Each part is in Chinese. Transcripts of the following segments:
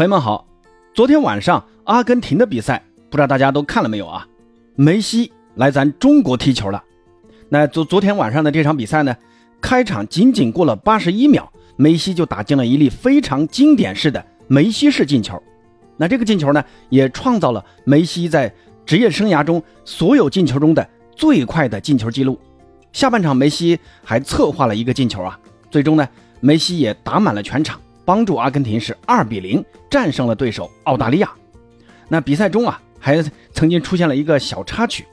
朋友们好，昨天晚上阿根廷的比赛，不知道大家都看了没有啊？梅西来咱中国踢球了。那昨昨天晚上的这场比赛呢，开场仅仅过了八十一秒，梅西就打进了一粒非常经典式的梅西式进球。那这个进球呢，也创造了梅西在职业生涯中所有进球中的最快的进球记录。下半场梅西还策划了一个进球啊，最终呢，梅西也打满了全场。帮助阿根廷是二比零战胜了对手澳大利亚。那比赛中啊，还曾经出现了一个小插曲，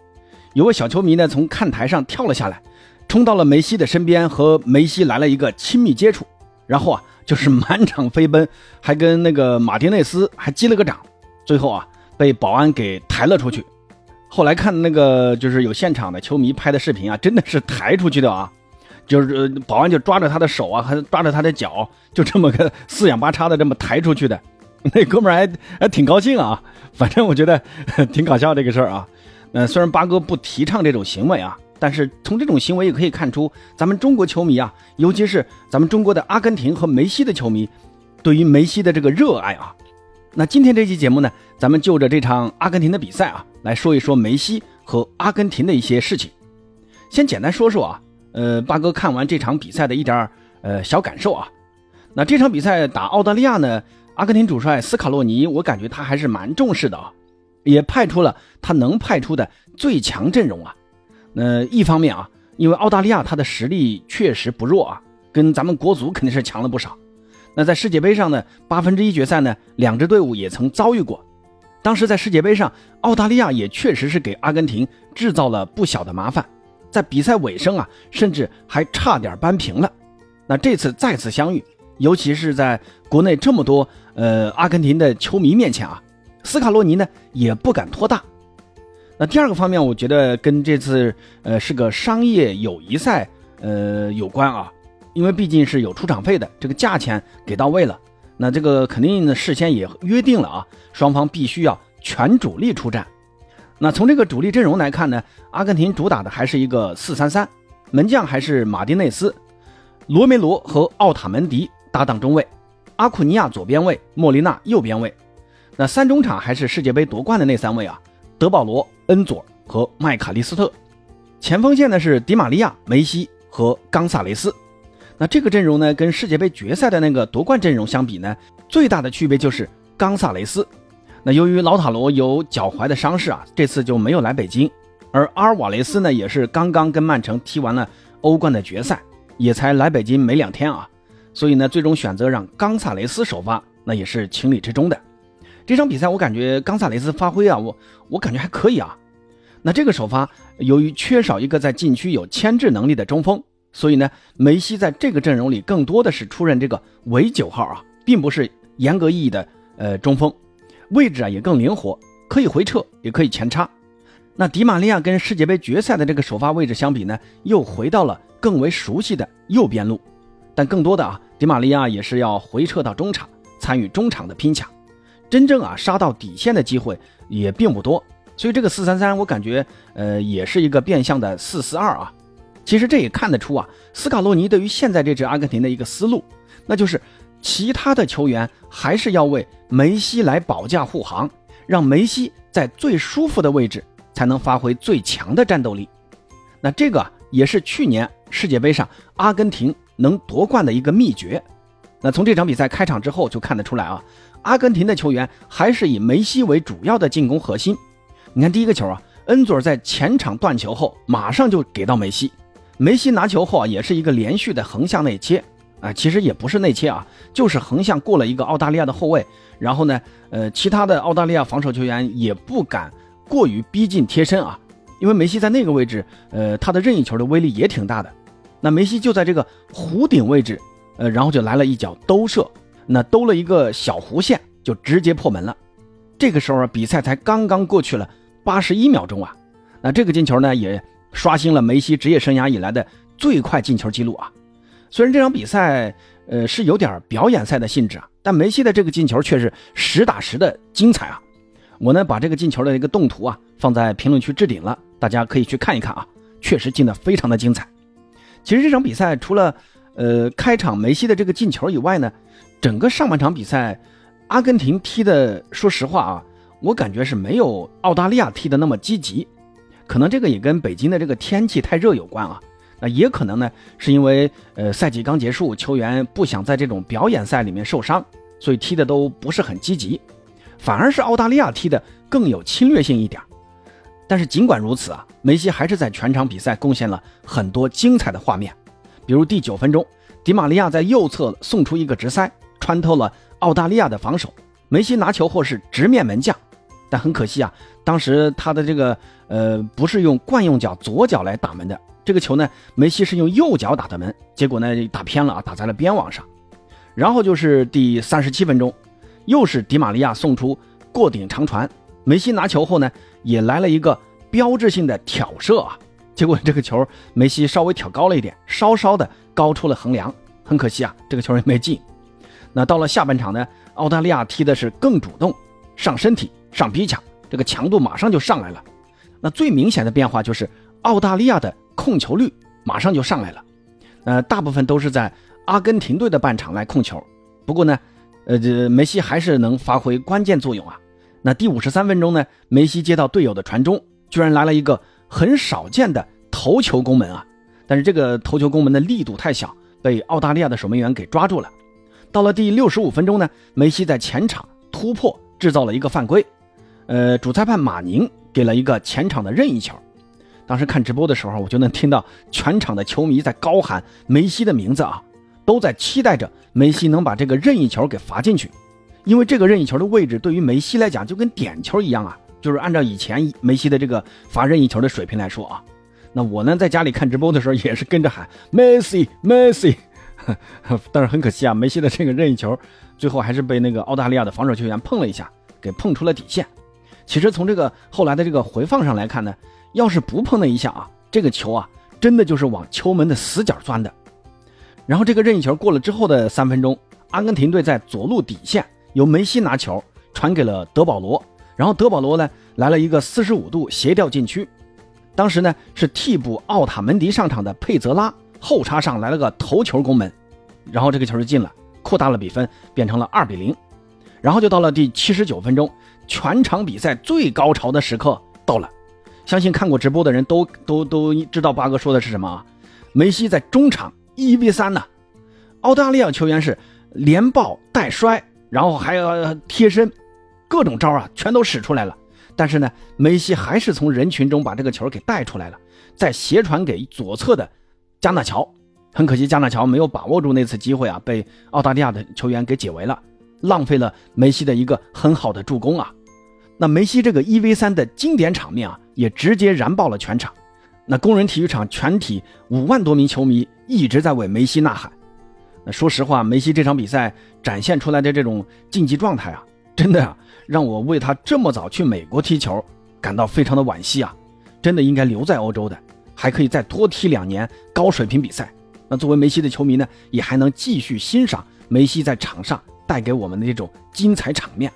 有个小球迷呢从看台上跳了下来，冲到了梅西的身边，和梅西来了一个亲密接触，然后啊就是满场飞奔，还跟那个马丁内斯还击了个掌，最后啊被保安给抬了出去。后来看那个就是有现场的球迷拍的视频啊，真的是抬出去的啊。就是保安就抓着他的手啊，还抓着他的脚，就这么个 四仰八叉的这么抬出去的。那哥们儿还还挺高兴啊，反正我觉得 挺搞笑这个事儿啊。呃，虽然八哥不提倡这种行为啊，但是从这种行为也可以看出，咱们中国球迷啊，尤其是咱们中国的阿根廷和梅西的球迷，对于梅西的这个热爱啊。那今天这期节目呢，咱们就着这场阿根廷的比赛啊，来说一说梅西和阿根廷的一些事情。先简单说说啊。呃，八哥看完这场比赛的一点儿呃小感受啊，那这场比赛打澳大利亚呢，阿根廷主帅斯卡洛尼，我感觉他还是蛮重视的啊，也派出了他能派出的最强阵容啊。那一方面啊，因为澳大利亚他的实力确实不弱啊，跟咱们国足肯定是强了不少。那在世界杯上呢，八分之一决赛呢，两支队伍也曾遭遇过，当时在世界杯上，澳大利亚也确实是给阿根廷制造了不小的麻烦。在比赛尾声啊，甚至还差点扳平了。那这次再次相遇，尤其是在国内这么多呃阿根廷的球迷面前啊，斯卡洛尼呢也不敢托大。那第二个方面，我觉得跟这次呃是个商业友谊赛呃有关啊，因为毕竟是有出场费的，这个价钱给到位了，那这个肯定呢事先也约定了啊，双方必须要全主力出战。那从这个主力阵容来看呢，阿根廷主打的还是一个四三三，门将还是马丁内斯、罗梅罗和奥塔门迪搭档中卫，阿库尼亚左边卫，莫利纳右边卫。那三中场还是世界杯夺冠的那三位啊，德保罗、恩佐和麦卡利斯特。前锋线呢是迪马利亚、梅西和冈萨雷斯。那这个阵容呢，跟世界杯决赛的那个夺冠阵容相比呢，最大的区别就是冈萨雷斯。那由于老塔罗有脚踝的伤势啊，这次就没有来北京。而阿尔瓦雷斯呢，也是刚刚跟曼城踢完了欧冠的决赛，也才来北京没两天啊。所以呢，最终选择让冈萨雷斯首发，那也是情理之中的。这场比赛我感觉冈萨雷斯发挥啊，我我感觉还可以啊。那这个首发由于缺少一个在禁区有牵制能力的中锋，所以呢，梅西在这个阵容里更多的是出任这个伪九号啊，并不是严格意义的呃中锋。位置啊也更灵活，可以回撤，也可以前插。那迪玛利亚跟世界杯决赛的这个首发位置相比呢，又回到了更为熟悉的右边路。但更多的啊，迪玛利亚也是要回撤到中场，参与中场的拼抢。真正啊杀到底线的机会也并不多。所以这个四三三，我感觉呃也是一个变相的四四二啊。其实这也看得出啊，斯卡洛尼对于现在这支阿根廷的一个思路，那就是。其他的球员还是要为梅西来保驾护航，让梅西在最舒服的位置才能发挥最强的战斗力。那这个也是去年世界杯上阿根廷能夺冠的一个秘诀。那从这场比赛开场之后就看得出来啊，阿根廷的球员还是以梅西为主要的进攻核心。你看第一个球啊，恩佐在前场断球后马上就给到梅西，梅西拿球后啊也是一个连续的横向内切。啊，其实也不是内切啊，就是横向过了一个澳大利亚的后卫，然后呢，呃，其他的澳大利亚防守球员也不敢过于逼近贴身啊，因为梅西在那个位置，呃，他的任意球的威力也挺大的。那梅西就在这个弧顶位置，呃，然后就来了一脚兜射，那兜了一个小弧线，就直接破门了。这个时候啊，比赛才刚刚过去了八十一秒钟啊，那这个进球呢，也刷新了梅西职业生涯以来的最快进球记录啊。虽然这场比赛，呃，是有点表演赛的性质啊，但梅西的这个进球却是实打实的精彩啊！我呢把这个进球的一个动图啊放在评论区置顶了，大家可以去看一看啊，确实进的非常的精彩。其实这场比赛除了呃开场梅西的这个进球以外呢，整个上半场比赛阿根廷踢的，说实话啊，我感觉是没有澳大利亚踢的那么积极。可能这个也跟北京的这个天气太热有关啊。那也可能呢，是因为呃赛季刚结束，球员不想在这种表演赛里面受伤，所以踢的都不是很积极。反而是澳大利亚踢的更有侵略性一点。但是尽管如此啊，梅西还是在全场比赛贡献了很多精彩的画面。比如第九分钟，迪玛利亚在右侧送出一个直塞，穿透了澳大利亚的防守。梅西拿球后是直面门将，但很可惜啊，当时他的这个呃不是用惯用脚左脚来打门的。这个球呢，梅西是用右脚打的门，结果呢打偏了啊，打在了边网上。然后就是第三十七分钟，又是迪玛利亚送出过顶长传，梅西拿球后呢，也来了一个标志性的挑射啊，结果这个球梅西稍微挑高了一点，稍稍的高出了横梁，很可惜啊，这个球也没进。那到了下半场呢，澳大利亚踢的是更主动，上身体，上逼抢，这个强度马上就上来了。那最明显的变化就是澳大利亚的。控球率马上就上来了，呃，大部分都是在阿根廷队的半场来控球。不过呢，呃，这梅西还是能发挥关键作用啊。那第五十三分钟呢，梅西接到队友的传中，居然来了一个很少见的头球攻门啊！但是这个头球攻门的力度太小，被澳大利亚的守门员给抓住了。到了第六十五分钟呢，梅西在前场突破制造了一个犯规，呃，主裁判马宁给了一个前场的任意球。当时看直播的时候，我就能听到全场的球迷在高喊梅西的名字啊，都在期待着梅西能把这个任意球给罚进去，因为这个任意球的位置对于梅西来讲就跟点球一样啊，就是按照以前梅西的这个罚任意球的水平来说啊，那我呢在家里看直播的时候也是跟着喊梅西梅西，但是很可惜啊，梅西的这个任意球最后还是被那个澳大利亚的防守球员碰了一下，给碰出了底线。其实从这个后来的这个回放上来看呢。要是不碰那一下啊，这个球啊，真的就是往球门的死角钻的。然后这个任意球过了之后的三分钟，阿根廷队在左路底线由梅西拿球传给了德保罗，然后德保罗呢来了一个四十五度斜吊禁区，当时呢是替补奥塔门迪上场的佩泽拉后插上来了个头球攻门，然后这个球就进了，扩大了比分，变成了二比零。然后就到了第七十九分钟，全场比赛最高潮的时刻到了。相信看过直播的人都都都知道八哥说的是什么啊？梅西在中场一 v 三呢，澳大利亚球员是连抱带摔，然后还要贴身，各种招啊全都使出来了。但是呢，梅西还是从人群中把这个球给带出来了，再斜传给左侧的加纳乔。很可惜，加纳乔没有把握住那次机会啊，被澳大利亚的球员给解围了，浪费了梅西的一个很好的助攻啊。那梅西这个一 v 三的经典场面啊！也直接燃爆了全场，那工人体育场全体五万多名球迷一直在为梅西呐喊。那说实话，梅西这场比赛展现出来的这种竞技状态啊，真的啊，让我为他这么早去美国踢球感到非常的惋惜啊！真的应该留在欧洲的，还可以再多踢两年高水平比赛。那作为梅西的球迷呢，也还能继续欣赏梅西在场上带给我们的这种精彩场面。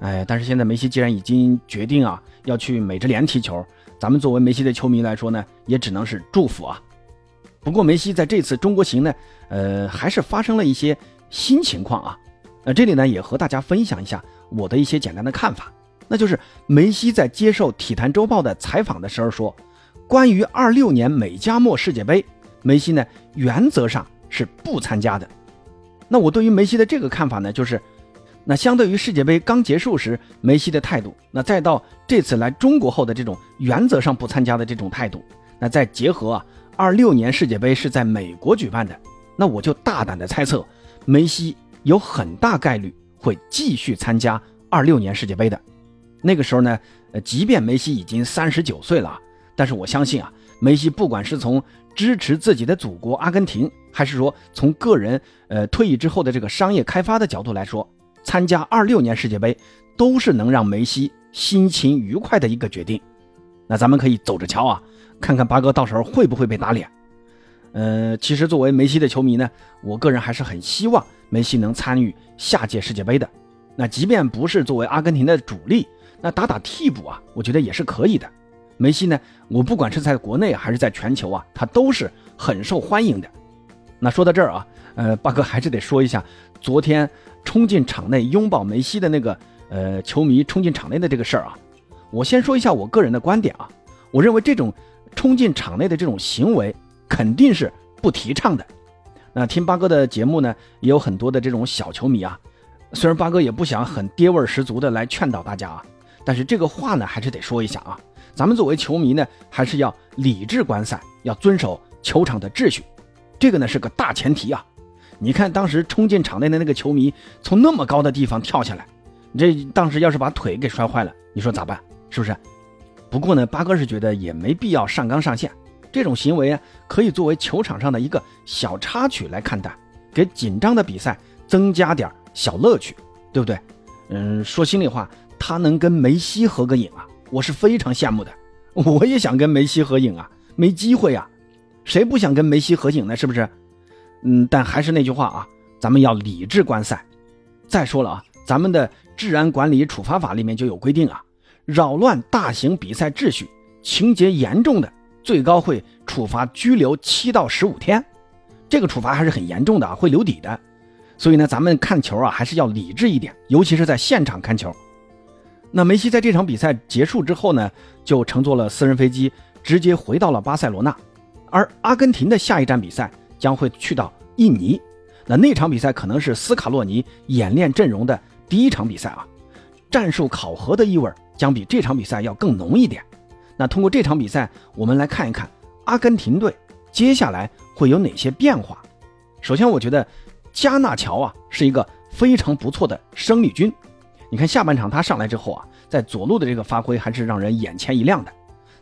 哎，但是现在梅西既然已经决定啊要去美职联踢球，咱们作为梅西的球迷来说呢，也只能是祝福啊。不过梅西在这次中国行呢，呃，还是发生了一些新情况啊。那这里呢，也和大家分享一下我的一些简单的看法，那就是梅西在接受《体坛周报》的采访的时候说，关于二六年美加墨世界杯，梅西呢原则上是不参加的。那我对于梅西的这个看法呢，就是。那相对于世界杯刚结束时梅西的态度，那再到这次来中国后的这种原则上不参加的这种态度，那再结合啊，二六年世界杯是在美国举办的，那我就大胆的猜测，梅西有很大概率会继续参加二六年世界杯的。那个时候呢，呃，即便梅西已经三十九岁了，但是我相信啊，梅西不管是从支持自己的祖国阿根廷，还是说从个人呃退役之后的这个商业开发的角度来说。参加二六年世界杯，都是能让梅西心情愉快的一个决定。那咱们可以走着瞧啊，看看八哥到时候会不会被打脸。呃，其实作为梅西的球迷呢，我个人还是很希望梅西能参与下届世界杯的。那即便不是作为阿根廷的主力，那打打替补啊，我觉得也是可以的。梅西呢，我不管是在国内还是在全球啊，他都是很受欢迎的。那说到这儿啊，呃，八哥还是得说一下昨天冲进场内拥抱梅西的那个呃球迷冲进场内的这个事儿啊。我先说一下我个人的观点啊，我认为这种冲进场内的这种行为肯定是不提倡的。那听八哥的节目呢，也有很多的这种小球迷啊，虽然八哥也不想很爹味十足的来劝导大家啊，但是这个话呢还是得说一下啊。咱们作为球迷呢，还是要理智观赛，要遵守球场的秩序，这个呢是个大前提啊。你看当时冲进场内的那个球迷，从那么高的地方跳下来，这当时要是把腿给摔坏了，你说咋办？是不是？不过呢，八哥是觉得也没必要上纲上线，这种行为啊，可以作为球场上的一个小插曲来看待，给紧张的比赛增加点小乐趣，对不对？嗯，说心里话，他能跟梅西合个影啊？我是非常羡慕的，我也想跟梅西合影啊，没机会啊，谁不想跟梅西合影呢？是不是？嗯，但还是那句话啊，咱们要理智观赛。再说了啊，咱们的治安管理处罚法里面就有规定啊，扰乱大型比赛秩序，情节严重的，最高会处罚拘留七到十五天，这个处罚还是很严重的啊，会留底的。所以呢，咱们看球啊，还是要理智一点，尤其是在现场看球。那梅西在这场比赛结束之后呢，就乘坐了私人飞机，直接回到了巴塞罗那。而阿根廷的下一站比赛将会去到印尼，那那场比赛可能是斯卡洛尼演练阵容的第一场比赛啊，战术考核的意味将比这场比赛要更浓一点。那通过这场比赛，我们来看一看阿根廷队接下来会有哪些变化。首先，我觉得加纳乔啊是一个非常不错的生力军。你看下半场他上来之后啊，在左路的这个发挥还是让人眼前一亮的，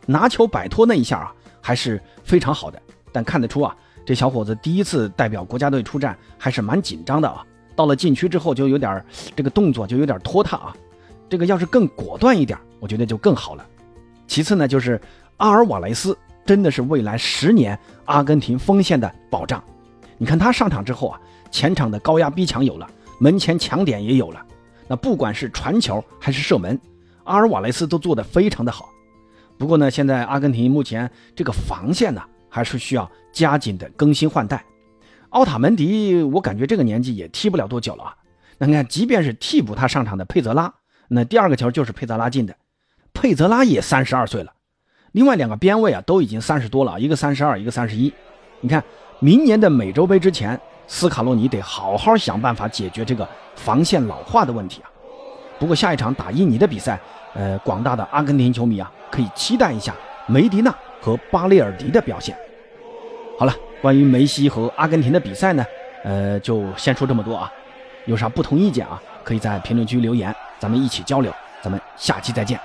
拿球摆脱那一下啊还是非常好的。但看得出啊，这小伙子第一次代表国家队出战还是蛮紧张的啊。到了禁区之后就有点这个动作就有点拖沓啊，这个要是更果断一点，我觉得就更好了。其次呢，就是阿尔瓦雷斯真的是未来十年阿根廷锋线的保障。你看他上场之后啊，前场的高压逼抢有了，门前抢点也有了。那不管是传球还是射门，阿尔瓦雷斯都做得非常的好。不过呢，现在阿根廷目前这个防线呢，还是需要加紧的更新换代。奥塔门迪，我感觉这个年纪也踢不了多久了啊。那你看，即便是替补他上场的佩泽拉，那第二个球就是佩泽拉进的，佩泽拉也三十二岁了。另外两个边卫啊，都已经三十多了，一个三十二，一个三十一。你看，明年的美洲杯之前。斯卡洛尼得好好想办法解决这个防线老化的问题啊！不过下一场打印尼的比赛，呃，广大的阿根廷球迷啊，可以期待一下梅迪纳和巴列尔迪的表现。好了，关于梅西和阿根廷的比赛呢，呃，就先说这么多啊。有啥不同意见啊，可以在评论区留言，咱们一起交流。咱们下期再见。